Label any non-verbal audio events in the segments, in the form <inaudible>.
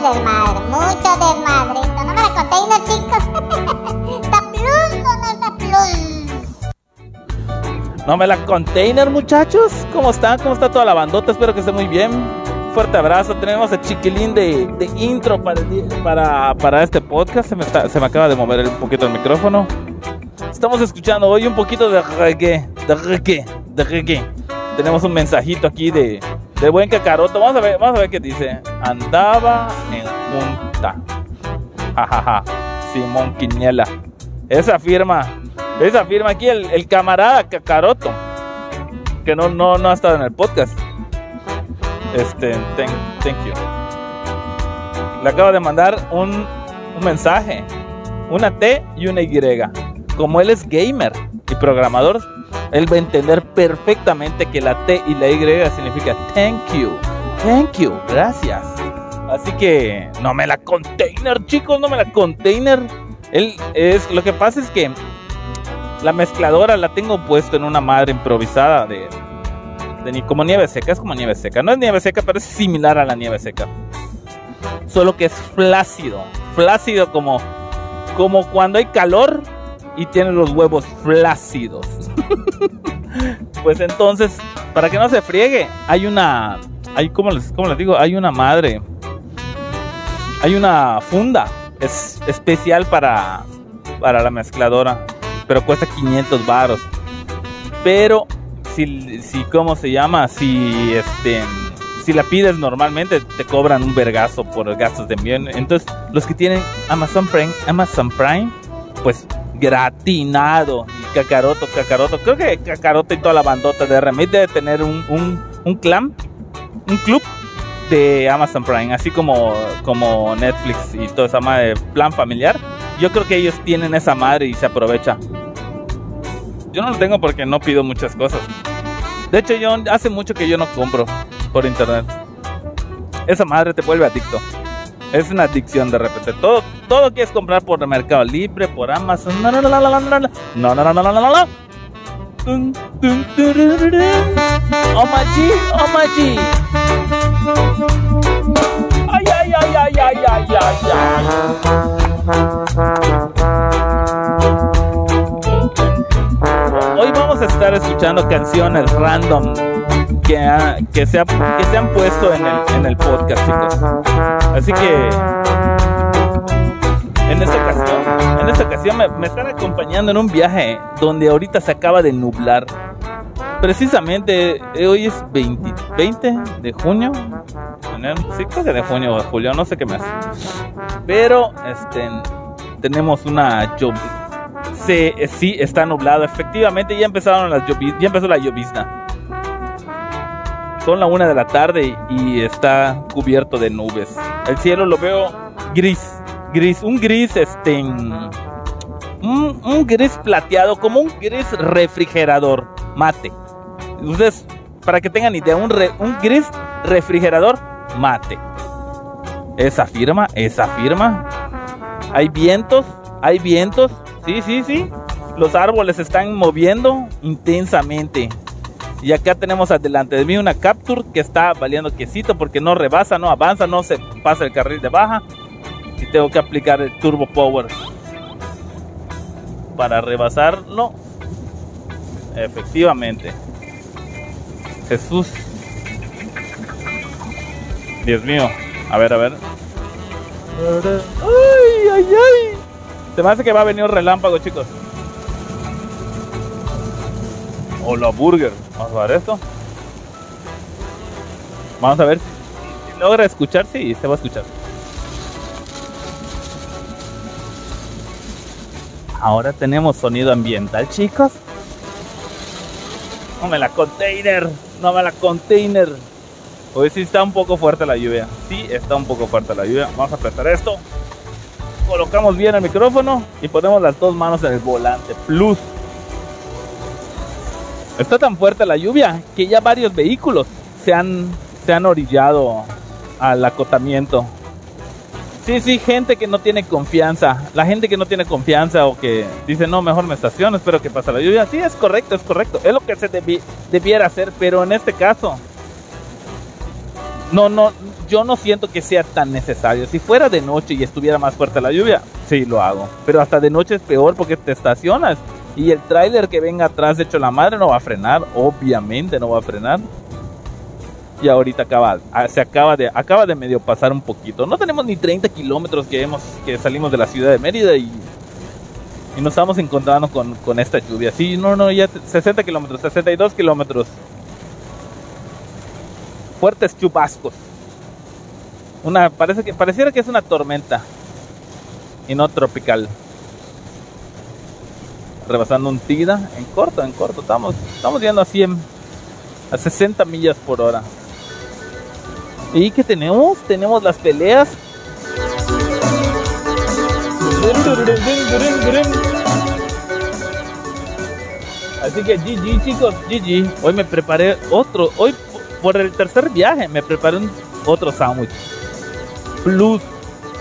mucho desmadre, mucho desmadre. No me la container, chicos. ¿Está plus o no está plus? No me la container, muchachos. ¿Cómo están? ¿Cómo está toda la bandota? Espero que esté muy bien. Fuerte abrazo. Tenemos el chiquilín de, de intro para, para, para, este podcast. Se me, está, se me acaba de mover un poquito el micrófono. Estamos escuchando hoy un poquito de reggae, de reggae, de reggae. Tenemos un mensajito aquí de, de buen cacaroto. Vamos a ver, vamos a ver qué dice. Andaba en junta. Jajaja. Simón Quiniela. Esa firma, esa firma aquí, el, el camarada cacaroto. Que no, no, no ha estado en el podcast. Este, thank, thank you. Le acabo de mandar un, un mensaje. Una T y una Y como él es gamer y programador, él va a entender perfectamente que la T y la Y significa thank you, thank you, gracias. Así que no me la container, chicos, no me la container. Él es lo que pasa es que la mezcladora la tengo puesto en una madre improvisada de, de como nieve seca, es como nieve seca. No es nieve seca, pero es similar a la nieve seca. Solo que es flácido, flácido como como cuando hay calor y tiene los huevos flácidos. <laughs> pues entonces, para que no se friegue, hay una, hay como les, les digo, hay una madre, hay una funda es especial para para la mezcladora, pero cuesta 500 baros. Pero si, si cómo se llama, si este si la pides normalmente te cobran un vergazo por gastos de envío. Entonces, los que tienen Amazon Prime, Amazon Prime, pues gratinado. Y Cacaroto, Cacaroto. Creo que Cacaroto y toda la bandota de Remit debe tener un, un, un clan, un club de Amazon Prime, así como, como Netflix y toda esa madre plan familiar. Yo creo que ellos tienen esa madre y se aprovecha. Yo no lo tengo porque no pido muchas cosas. De hecho, yo hace mucho que yo no compro por internet. Esa madre te vuelve adicto. Es una adicción de repente. Todo, todo quieres comprar por Mercado Libre, por Amazon. No, no, no, no, no, no, no, no, no, no, no, my G. Ay, ay, ay, ay, ay, ay, ay, ay. Hoy vamos a estar escuchando canciones random que, que, se, que se han puesto en el, en el podcast, chicos. Así que en esta ocasión, en esta ocasión me, me, están acompañando en un viaje donde ahorita se acaba de nublar. Precisamente eh, hoy es 20, 20 de junio. Sí, creo que de junio o de julio, no sé qué más. Pero este tenemos una lluvia. Sí, sí, está nublado. Efectivamente, ya empezaron las ya empezó la llovizna. Son la una de la tarde y está cubierto de nubes. El cielo lo veo gris, gris, un gris este, un, un gris plateado, como un gris refrigerador mate. Ustedes, para que tengan idea, un, un gris refrigerador mate. Esa firma, esa firma. Hay vientos, hay vientos. Sí, sí, sí. Los árboles se están moviendo intensamente. Y acá tenemos adelante de mí una Capture que está valiendo quesito porque no rebasa, no avanza, no se pasa el carril de baja. Y tengo que aplicar el Turbo Power para rebasarlo. Efectivamente. Jesús. Dios mío. A ver, a ver. Ay, ay, ay. Se me hace que va a venir un relámpago, chicos. Hola, burger. Vamos a ver esto. Vamos a ver si, logra escuchar. Sí, se va a escuchar. Ahora tenemos sonido ambiental, chicos. No me la container. No me la container. Hoy sí está un poco fuerte la lluvia. Sí, está un poco fuerte la lluvia. Vamos a apretar esto. Colocamos bien el micrófono y ponemos las dos manos en el volante. Plus. Está tan fuerte la lluvia que ya varios vehículos se han, se han orillado al acotamiento. Sí, sí, gente que no tiene confianza. La gente que no tiene confianza o que dice, no, mejor me estaciono, espero que pase la lluvia. Sí, es correcto, es correcto. Es lo que se debiera hacer, pero en este caso, no, no, yo no siento que sea tan necesario. Si fuera de noche y estuviera más fuerte la lluvia, sí lo hago. Pero hasta de noche es peor porque te estacionas y el tráiler que venga atrás de hecho la madre no va a frenar, obviamente no va a frenar. Y ahorita acaba, ah, se acaba de, acaba de medio pasar un poquito. No tenemos ni 30 kilómetros que hemos, que salimos de la ciudad de Mérida y, y nos estamos encontrando con, con esta lluvia. Sí, no, no, ya 60 kilómetros, 62 kilómetros. Fuertes chubascos. Una, parece que, pareciera que es una tormenta y no tropical. Rebasando un Tida en corto, en corto. Estamos, estamos yendo a 100, a 60 millas por hora. ¿Y qué tenemos? Tenemos las peleas. Así que GG chicos, GG. Hoy me preparé otro, hoy por el tercer viaje me preparé un, otro sándwich. Plus.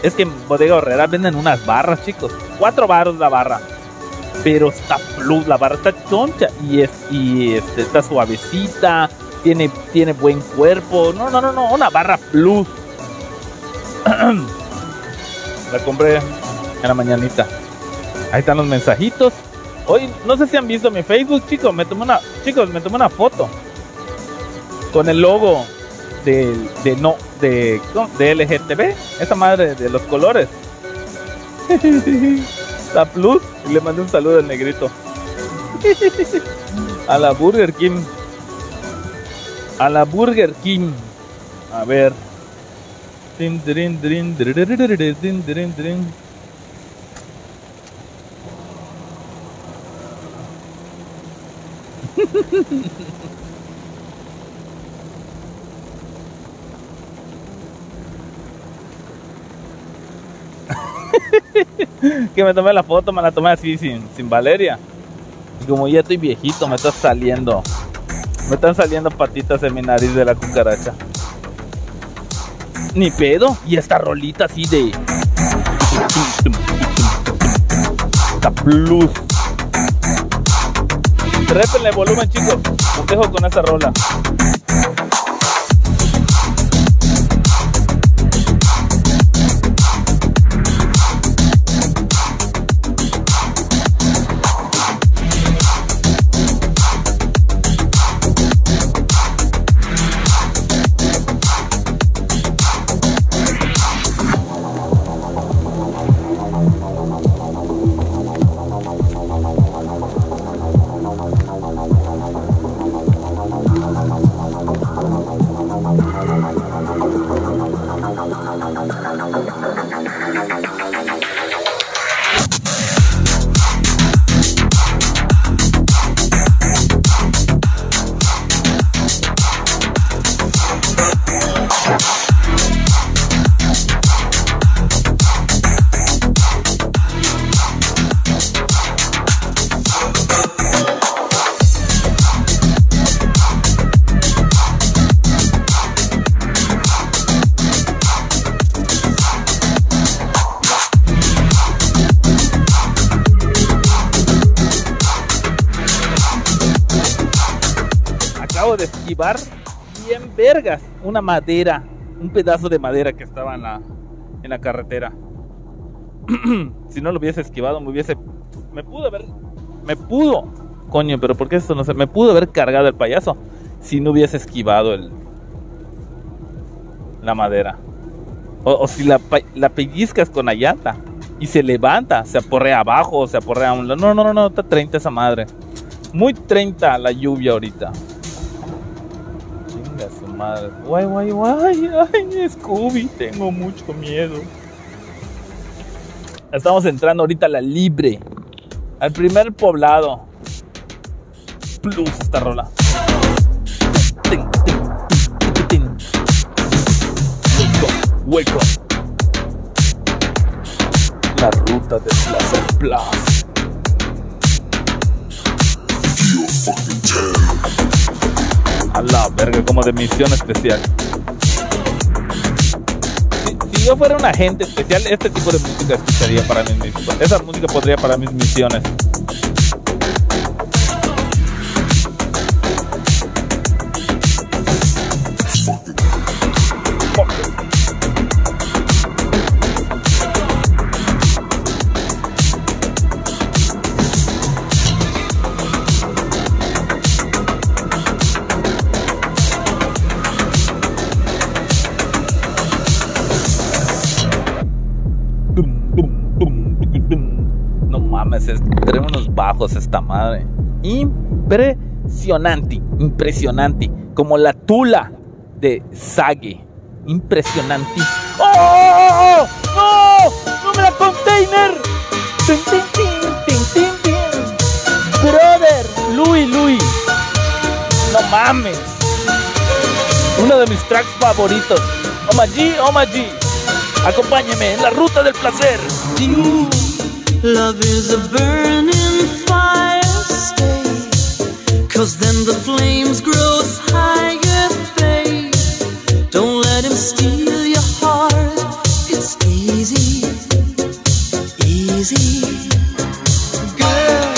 Es que en Bodega Horrera venden unas barras, chicos. Cuatro barros la barra. Pero está plus, la barra está choncha y, es, y este, está suavecita. Tiene, tiene buen cuerpo. No, no, no, no. Una barra plus. <clears throat> la compré en la mañanita. Ahí están los mensajitos. Hoy, no sé si han visto mi Facebook, chicos. Me tomé una, chicos, me tomé una foto con el logo de, de no de, de LGTB, esa madre de los colores. <laughs> La Plus, y le mandé un saludo al negrito. A la Burger King. A la Burger King. A ver. <laughs> que me tomé la foto, me la tomé así sin, sin Valeria. Y como ya estoy viejito, me está saliendo. Me están saliendo patitas en mi nariz de la cucaracha. Ni pedo. Y esta rolita así de. Esta plus. Répenle volumen, chicos. Los dejo con esa rola. Vergas una madera, un pedazo de madera que estaba en la, en la carretera. <clears throat> si no lo hubiese esquivado, me hubiese. Me pudo haber. Me pudo. Coño, pero ¿por qué esto no sé? Me pudo haber cargado el payaso si no hubiese esquivado el. La madera. O, si la, la pellizcas con la llanta y se levanta, se aporrea abajo, se aporrea a un lado. No, no, no, no, está 30 esa madre. Muy 30 la lluvia ahorita madre. Guay, guay, guay. <laughs> Ay, Scooby, tengo mucho miedo. Estamos entrando ahorita a la Libre. Al primer poblado. Plus esta rola. Hueco. La ruta de Plaza Plus. A la verga, como de misión especial. Si, yo fuera un agente especial, este tipo de música escucharía para mis misiones. Esa música podría para mis misiones. Esta madre. Impresionante, impresionante. Como la tula de Sage. Impresionante. ¡Oh! ¡No! ¡No me la container! ¡Tin, tin, tin, tin, tin! Brother, Louis, Louis. No mames. Uno de mis tracks favoritos. Oma G, Oma G. Acompáñeme en la ruta del placer. Love is a burning fire, stay. Cause then the flames grow higher, babe. Don't let him steal your heart. It's easy, easy. Girl,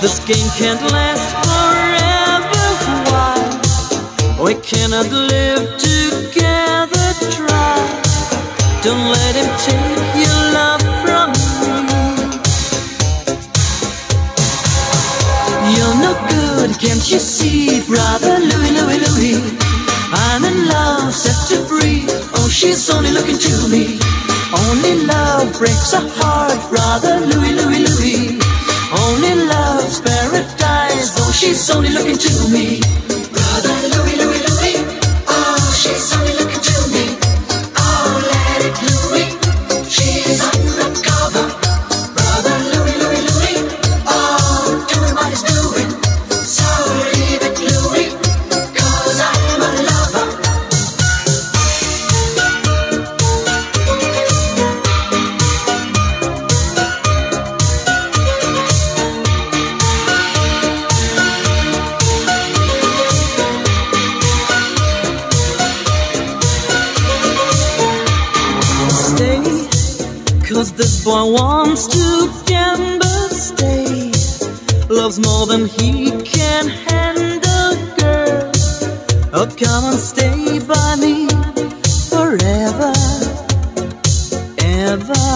this game can't last forever. Why? We cannot live together. Try. Don't let him take your love can't you see, brother Louis, Louis, Louis? I'm in love, set to free. Oh, she's only looking to me. Only love breaks a heart, brother Louie, Louie, Louis. Only love's paradise. Oh, she's only looking to loves more than he can handle, girl. Oh, come and stay by me forever, ever.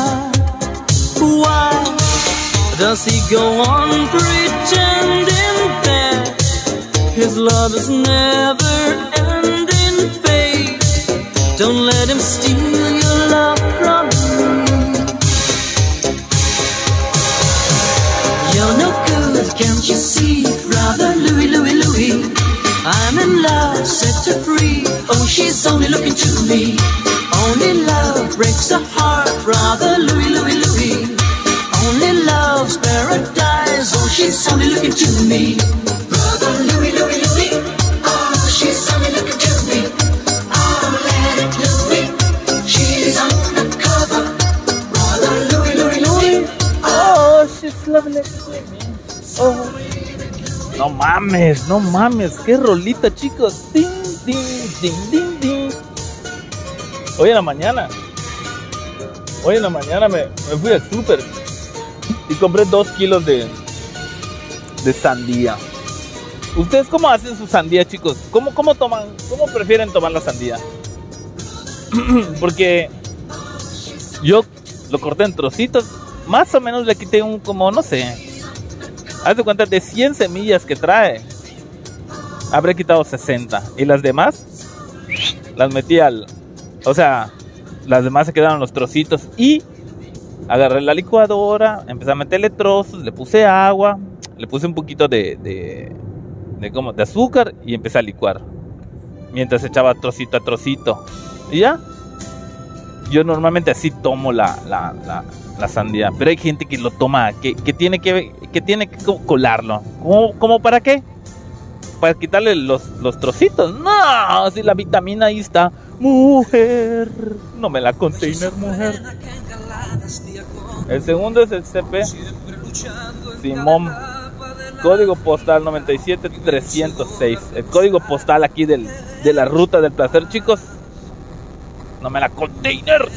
Why does he go on pretending that his love is never ending, babe? Don't let him steal She's only looking to me. Only love breaks a heart, brother Louis, Louis, Louis. Only love's paradise. Oh, she's only looking to me. Brother Louis, Louis, Louis. Oh, she's only looking to me. Oh, let it Louis. She's undercover. Brother Louis, Louis, Louis. Oh, she's lovely. Oh. No mames, no mames, qué rolita, chicos. Ding, ding, ding, ding. Hoy en la mañana, hoy en la mañana me, me fui al súper y compré dos kilos de, de sandía. ¿Ustedes cómo hacen su sandía, chicos? ¿Cómo, cómo toman, cómo prefieren tomar la sandía? <clears throat> Porque yo lo corté en trocitos, más o menos le quité un como, no sé, haz de cuenta de 100 semillas que trae, habré quitado 60 y las demás las metí al, o sea, las demás se quedaron los trocitos y agarré la licuadora, empecé a meterle trozos, le puse agua, le puse un poquito de, de, de, ¿cómo? de azúcar y empecé a licuar. Mientras echaba trocito a trocito. Y ya. Yo normalmente así tomo la, la, la, sandía. Pero hay gente que lo toma, que, que tiene que, que tiene que co- colarlo. ¿Cómo, cómo para qué? Para quitarle los, los trocitos. No, si la vitamina ahí está. Mujer. No me la container, mujer. El segundo es el CP Simón. Código postal 97306. El código postal aquí del, de la ruta del placer, chicos. No me la container.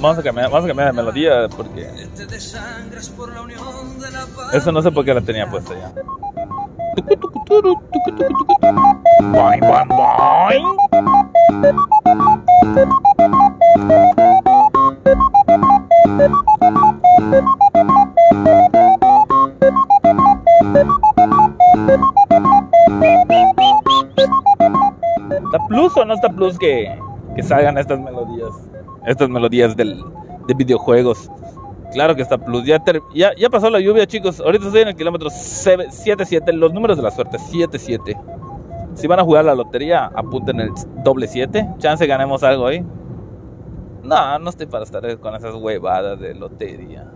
vamos a cambiar, vamos a cambiar de melodía porque eso no sé por qué la tenía puesta ya. Boing, boing, boing. ¿Está plus o no está plus que, que salgan estas melodías? Estas melodías del, de videojuegos. Claro que está plus. Ya, ya, pasó la lluvia, chicos. Ahorita estoy en el kilómetro 77. Los números de la suerte: 77. Si van a jugar la lotería, apunten el doble 7. Chance ganemos algo ahí. No, no estoy para estar con esas huevadas de lotería.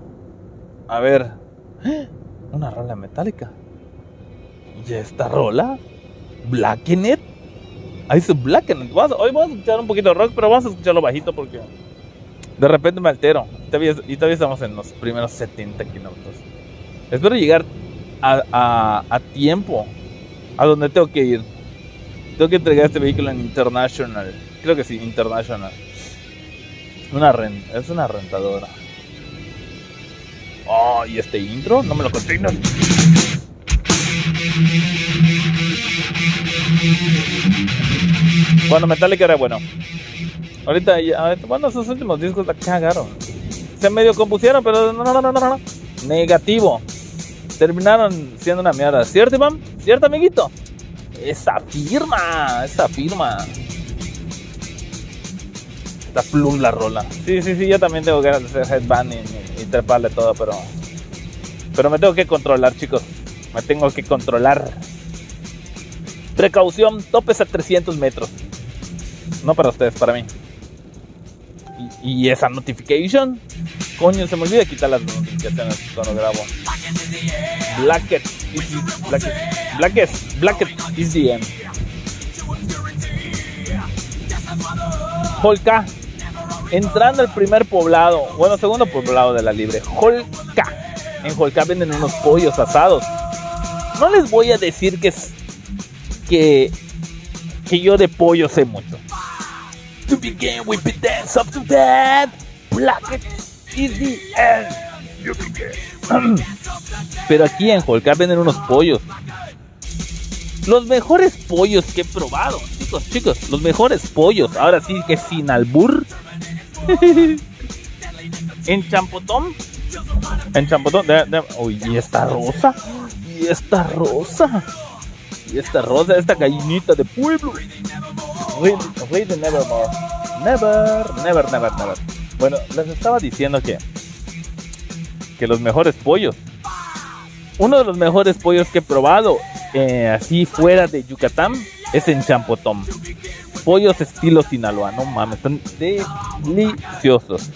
A ver. <gasps> Una rola metálica. ¿Y esta rola? ¿Blackenet? Ahí dice Blackenet. Hoy vamos a escuchar un poquito de rock, pero vamos a escucharlo bajito porque de repente me altero. Y todavía estamos en los primeros 70 kilómetros. Espero llegar a, a- a tiempo a donde tengo que ir. Tengo que entregar este vehículo en International. Creo que sí, International. Una ren- es una rentadora. Oh, y este intro, no me lo consignas. Cuando Metallica era bueno. Ahorita, ya- bueno, sus últimos discos la cagaron. Se medio compusieron, pero no, no, no, no, no. Negativo. Terminaron siendo una mierda. ¿Cierto, Iván? ¿Cierto, amiguito? Esa firma, esa firma. Está plum la rola. Sí, sí, sí, yo también tengo de hacer headbanging y, y treparle todo, pero. Pero me tengo que controlar, chicos. Me tengo que controlar. Precaución, topes a 300 metros. No para ustedes, para mí. Y, y esa notification. Coño, se me olvida quitar las notificaciones cuando grabo. Blacket Blacket Blacket Blacket is the end. Holka. Entrando al primer poblado, bueno, segundo poblado de la libre. Holka. En Holka venden unos pollos asados. No les voy a decir que que que yo de pollo sé mucho. To begin with the dance of the dead, Blacket is the end. Pero aquí en Holka venden unos pollos. Los mejores pollos que he probado, chicos, chicos, los mejores pollos. Ahora sí que sin albur. <laughs> en Champotón. En Champotón. de- de- uy, y esta rosa. Y esta rosa. Y esta rosa, esta gallinita de pueblo. Read, read Nevermore. Never, never, never, never. Bueno, les estaba diciendo que. Que los mejores pollos. Uno de los mejores pollos que he probado, eh, así fuera de Yucatán, es en Champotón. Pollos estilo Sinaloa, no mames, están deliciosos.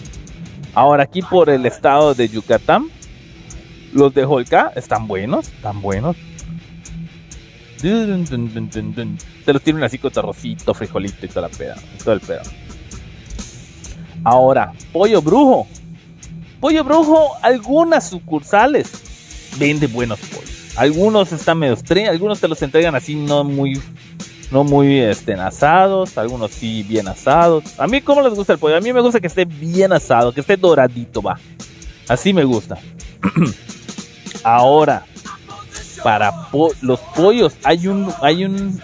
Ahora aquí por el estado de Yucatán, los de Holca están buenos, están buenos. Dun. Te los tienen así con arrocito, frijolito y toda la peda, todo el pedo. Ahora, pollo brujo. Pollo brujo, algunas sucursales vende buenos pollos. Algunos están medio algunos te los entregan así no muy no muy este, asados, algunos sí bien asados. A mí cómo les gusta el pollo? A mí me gusta que esté bien asado, que esté doradito, va. Así me gusta. <clears throat> Ahora, para po- los pollos hay un hay un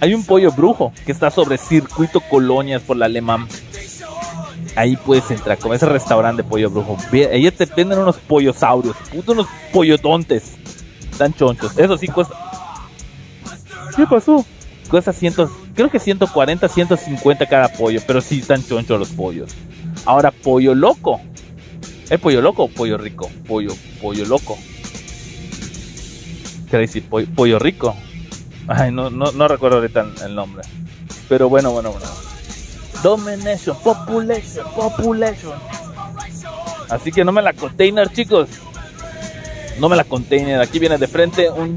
hay un pollo brujo que está sobre circuito colonias por la alemán. Ahí puedes entrar con ese restaurante de pollo brujo. Ahí te venden unos pollosaurios, unos pollotontes. Tan chonchos. Eso sí cuesta. ¿Qué pasó? Cuesta cientos, creo que 140, 150 cada pollo, pero sí están chonchos los pollos. Ahora, pollo loco. ¿Es pollo loco o pollo rico? Pollo, pollo loco. ¿Qué decir? Pollo, pollo rico. Ay, no, no, no recuerdo ahorita el, nombre. Pero bueno, bueno, bueno. Domination, population, population. Así que no me la container, chicos. No me la container. Aquí viene de frente un,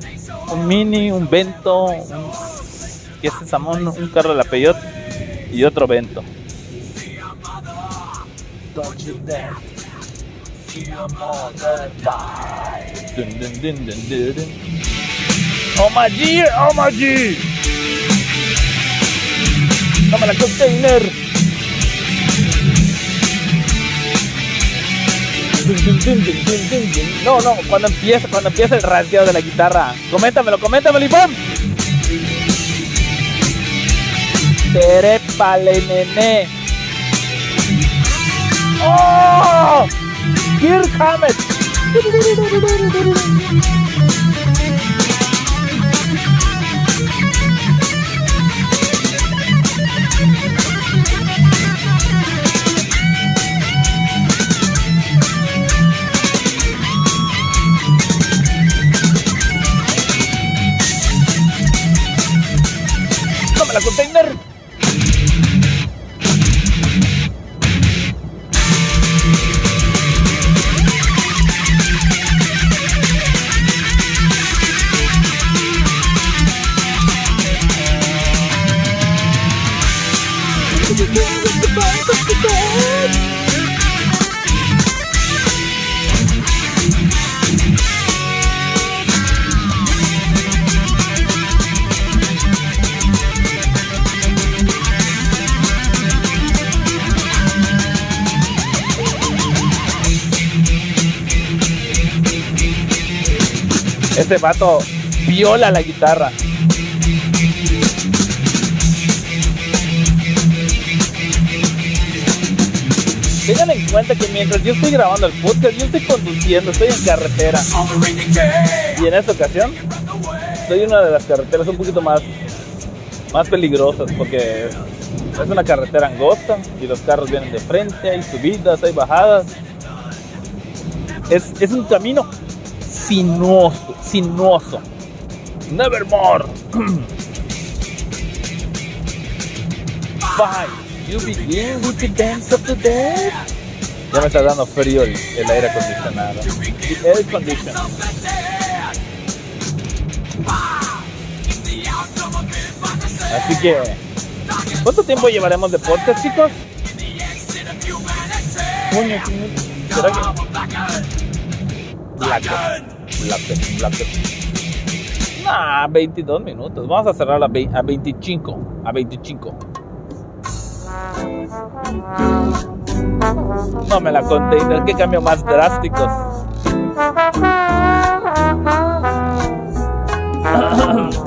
mini, un vento, un, ¿qué es? Un carro de la Peyot y otro vento. Don't you dare. Mother die. Dun, dun, dun, dun, dun, dun. Oh my dear, oh my dear. Toma la container. No, no, cuando empieza, cuando empieza el rasgueo de la guitarra. Coméntamelo, coméntamelo, Iván. Terépale, nene. ¡Oh! Kirk Hammett. Toma la container. Este vato viola la guitarra. Tengan en cuenta que mientras yo estoy grabando el podcast, yo estoy conduciendo, estoy en carretera. Y en esta ocasión, en una de las carreteras un poquito más, más peligrosas porque es una carretera angosta y los carros vienen de frente, hay subidas, hay bajadas. Es, es un camino sinuoso, sinuoso. Nevermore. Five. You begin with the dance of the dead. Ya me está dando frío el, el aire acondicionado. The air condition. Así que, ¿cuánto tiempo llevaremos de podcast, chicos? Coño, ¿será que? Black. Black. Nah, 22 minutos. Vamos a cerrar a, vei- a 25. A 25. No me la container, qué cambio más drásticos. <clears throat>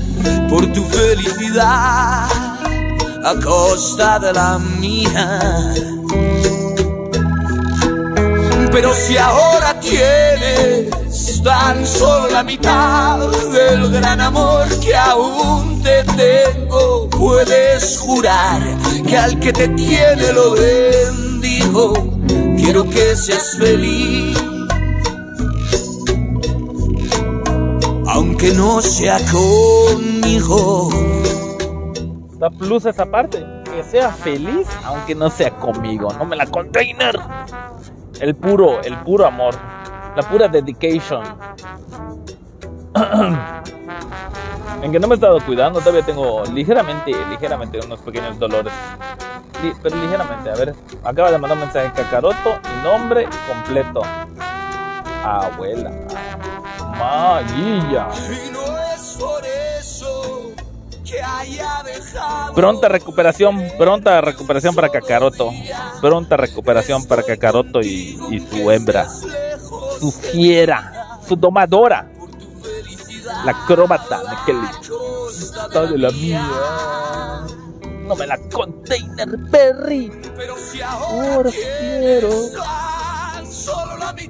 por tu felicidad a costa de la mía. Pero si ahora tienes tan solo la mitad del gran amor que aún te tengo, puedes jurar que al que te tiene lo bendigo. Quiero que seas feliz. Aunque no sea conmigo. Da plus esa parte. Que sea feliz, aunque no sea conmigo. No me la container. El puro, el puro amor. La pura dedication. <clears throat> en que no me he estado cuidando, todavía tengo ligeramente, ligeramente unos pequeños dolores. Pero ligeramente, a ver, acaba de mandar un mensaje Kakaroto y nombre completo. Abuela. Pronta recuperación, pronta recuperación para Kakaroto. Pronta recuperación para Kakaroto y, y su hembra. Su fiera, su domadora. La acróbata, Kelly. Está de la mía. No me la container, Perry. Ahora quiero.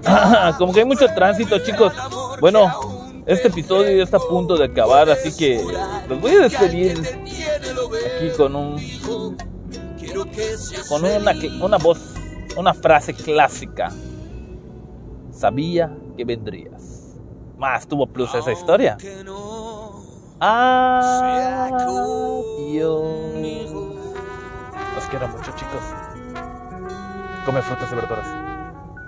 Ah, <laughs> como que hay mucho tránsito, chicos. Bueno, este episodio ya está a punto de acabar, así que los voy a despedir aquí con un con una, una voz, una frase clásica. Sabía que vendrías. Más tuvo plus esa historia. Adiós. Los quiero mucho, chicos. Come frutas y verduras.